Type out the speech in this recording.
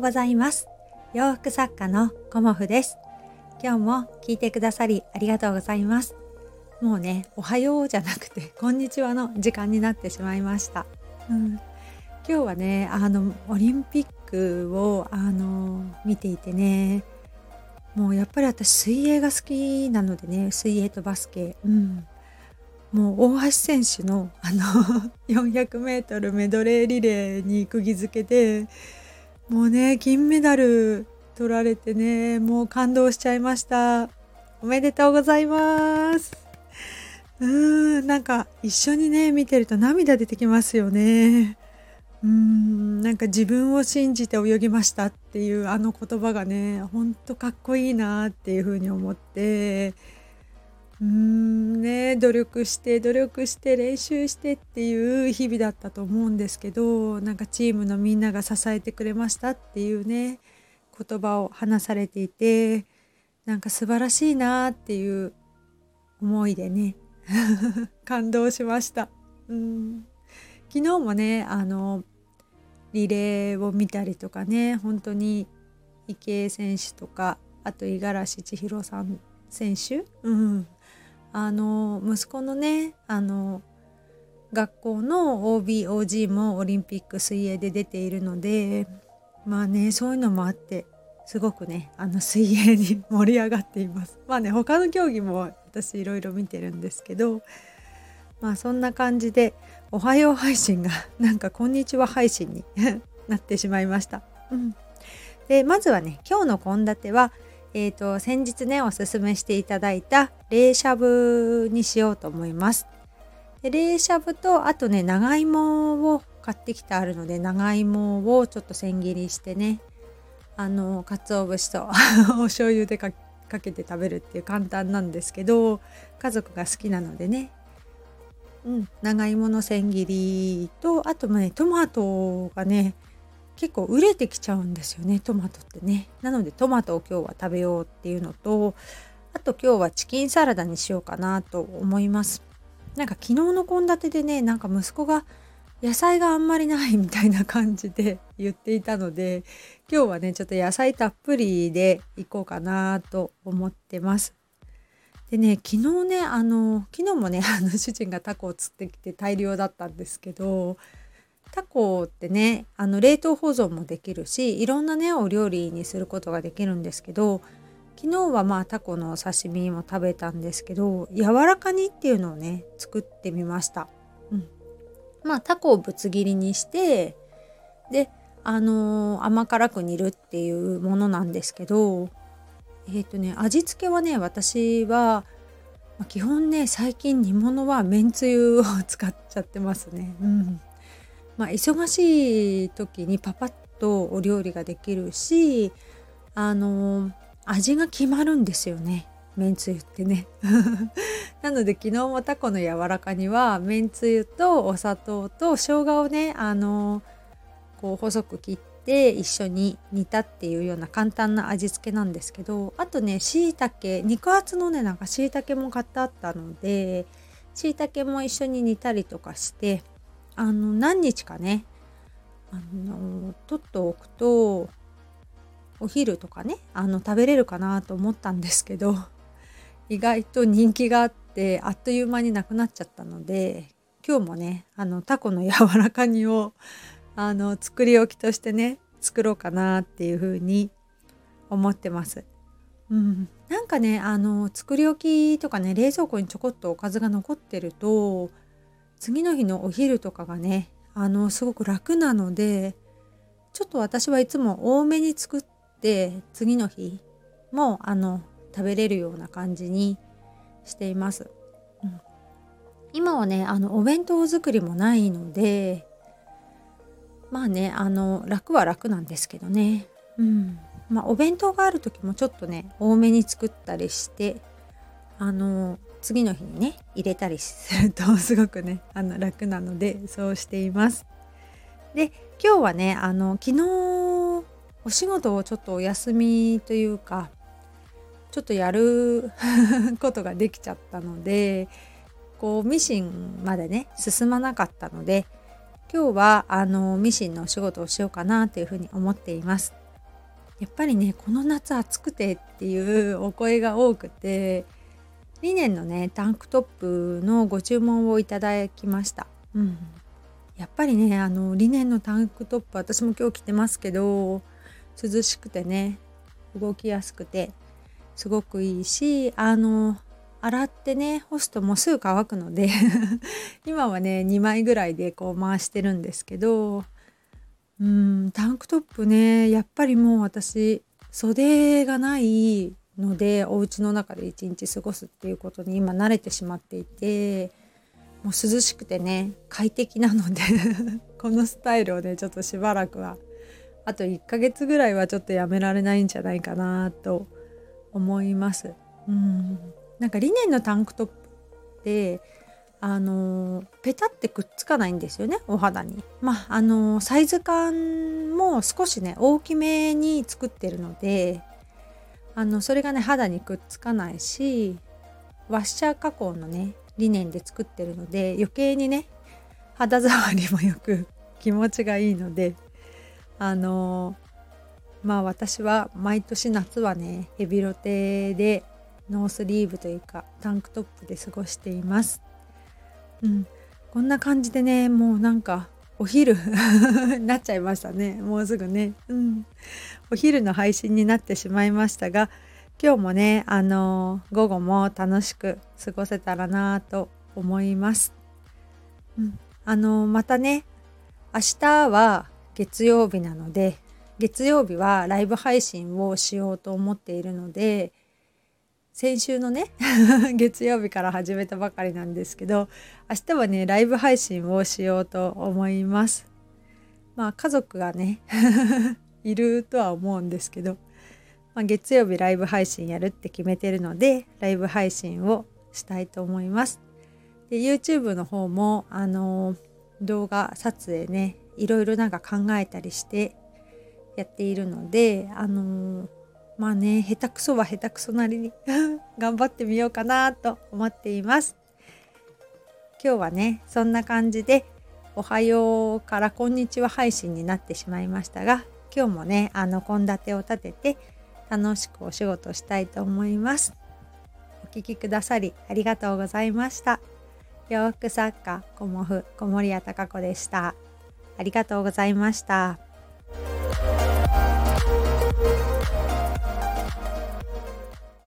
うございます。洋服作家のコモフです。今日も聞いてくださりありがとうございます。もうねおはようじゃなくて こんにちはの時間になってしまいました、うん、今日はねあのオリンピックをあの見ていてねもうやっぱり私水泳が好きなのでね水泳とバスケ、うん、もう大橋選手のあの 400m メドレーリレーに釘付けでもうね金メダル取られてねもう感動しちゃいました。おめでとうございます。うーんなんか一緒にね見てると涙出てきますよね。うーんなんか自分を信じて泳ぎましたっていうあの言葉がねほんとかっこいいなっていうふうに思って。うんね努力して努力して練習してっていう日々だったと思うんですけどなんかチームのみんなが支えてくれましたっていうね言葉を話されていてなんか素晴らしいなっていう思いでね 感動しました。うん昨日もねあのリレーを見たりとかね本当に池江選手とかあと五十嵐千尋さん選手、うん、あの息子のねあの学校の OBOG もオリンピック水泳で出ているのでまあねそういうのもあってすごくねあの水泳に盛り上がっていますまあね他の競技も私いろいろ見てるんですけどまあそんな感じで「おはよう配信」が なんか「こんにちは配信 」になってしまいました。うん、でまずはね今日の献立は「えーと、先日ねおすすめしていただいた冷しゃぶにしようと思います。で冷しゃぶとあとね長芋を買ってきてあるので長芋をちょっと千切りしてねあの鰹節と お醤油でかけて食べるっていう簡単なんですけど家族が好きなのでねうん、長芋の千切りとあとねトマトがね結構熟れてきちゃうんですよねトマトってね。なのでトマトを今日は食べようっていうのとあと今日はチキンサラダにしようかなと思います。なんか昨日の献立でねなんか息子が野菜があんまりないみたいな感じで 言っていたので今日はねちょっと野菜たっぷりでいこうかなと思ってます。でね昨日ねあの昨日もねあの主人がタコを釣ってきて大量だったんですけどタコってねあの冷凍保存もできるしいろんなねお料理にすることができるんですけど昨日はまあタコの刺身も食べたんですけど柔らか煮っていうのをね作ってみました。うん、まあタコをぶつ切りにしてであのー、甘辛く煮るっていうものなんですけどえっ、ー、とね味付けはね私は基本ね最近煮物はめんつゆを使っちゃってますね。うんまあ、忙しい時にパパッとお料理ができるしあの味が決まるんですよね。めんつゆってね。なので昨日もタコの柔らかにはめんつゆとお砂糖と生姜をねあのこう細く切って一緒に煮たっていうような簡単な味付けなんですけどあとねしいたけ肉厚のねなんかしいたけも買ってあったのでしいたけも一緒に煮たりとかしてあの何日かねあの取っておくとお昼とかねあの食べれるかなと思ったんですけど 意外と人気があってあっという間になくなっちゃったので今日もねあのタコの柔らか煮をあの作り置きとしてね作ろうかなっていうふうに思ってます。うん、なんかねあの作り置きとかね冷蔵庫にちょこっとおかずが残ってると次の日のお昼とかがねあのすごく楽なのでちょっと私はいつも多めに作って次の日もあの食べれるような感じにしています。うん、今はねあのお弁当作りもないのでまあねあの楽は楽なんですけどね。うんまあ、お弁当がある時もちょっとね多めに作ったりしてあの次の日にね入れたりすると すごくねあの楽なのでそうしています。で今日はねあの昨日お仕事をちょっとお休みというかちょっとやる ことができちゃったのでこうミシンまでね進まなかったので今日はあのミシンのお仕事をしようかなというふうに思っています。やっぱりねこの夏暑くてっていうお声が多くてリネンのねタンクトップのご注文をいただきました。うん、やっぱりねあのリネンのタンクトップ私も今日着てますけど涼しくてね動きやすくてすごくいいしあの洗ってね干すともうすぐ乾くので 今はね2枚ぐらいでこう回してるんですけどうんタンクトップねやっぱりもう私袖がないのでお家の中で一日過ごすっていうことに今慣れてしまっていてもう涼しくてね快適なので このスタイルをねちょっとしばらくはあと1ヶ月ぐらいはちょっとやめられないんじゃないかなと思います。うんなんかリネンのタンクトップってあのペタってくっつかないんですよねお肌に。まああのサイズ感も少しね大きめに作ってるのであのそれがね肌にくっつかないしワッシャー加工のねリネンで作ってるので余計にね肌触りもよく気持ちがいいのであのまあ私は毎年夏はねヘビロテでノースリーブというかタンクトップで過ごしています。うん、こんな感じでねもうなんかお昼。なっちゃいましたね。もうすぐね、うん、お昼の配信になってしまいましたが今日もねあの午後も楽しく過ごせたらなと思います、うん、あのまたね明日は月曜日なので月曜日はライブ配信をしようと思っているので先週のね 月曜日から始めたばかりなんですけど明日はねライブ配信をしようと思います。まあ家族がね いるとは思うんですけど、まあ、月曜日ライブ配信やるって決めてるのでライブ配信をしたいと思います。で YouTube の方もあの動画撮影ねいろいろなんか考えたりしてやっているのであのまあね下手くそは下手くそなりに 頑張ってみようかなと思っています。今日はねそんな感じでおはようからこんにちは配信になってしまいましたが今日もねあの献立を立てて楽しくお仕事したいと思います。お聴きくださりありがとうございました。洋服作家コモフ小森屋隆子でした。ありがとうございました。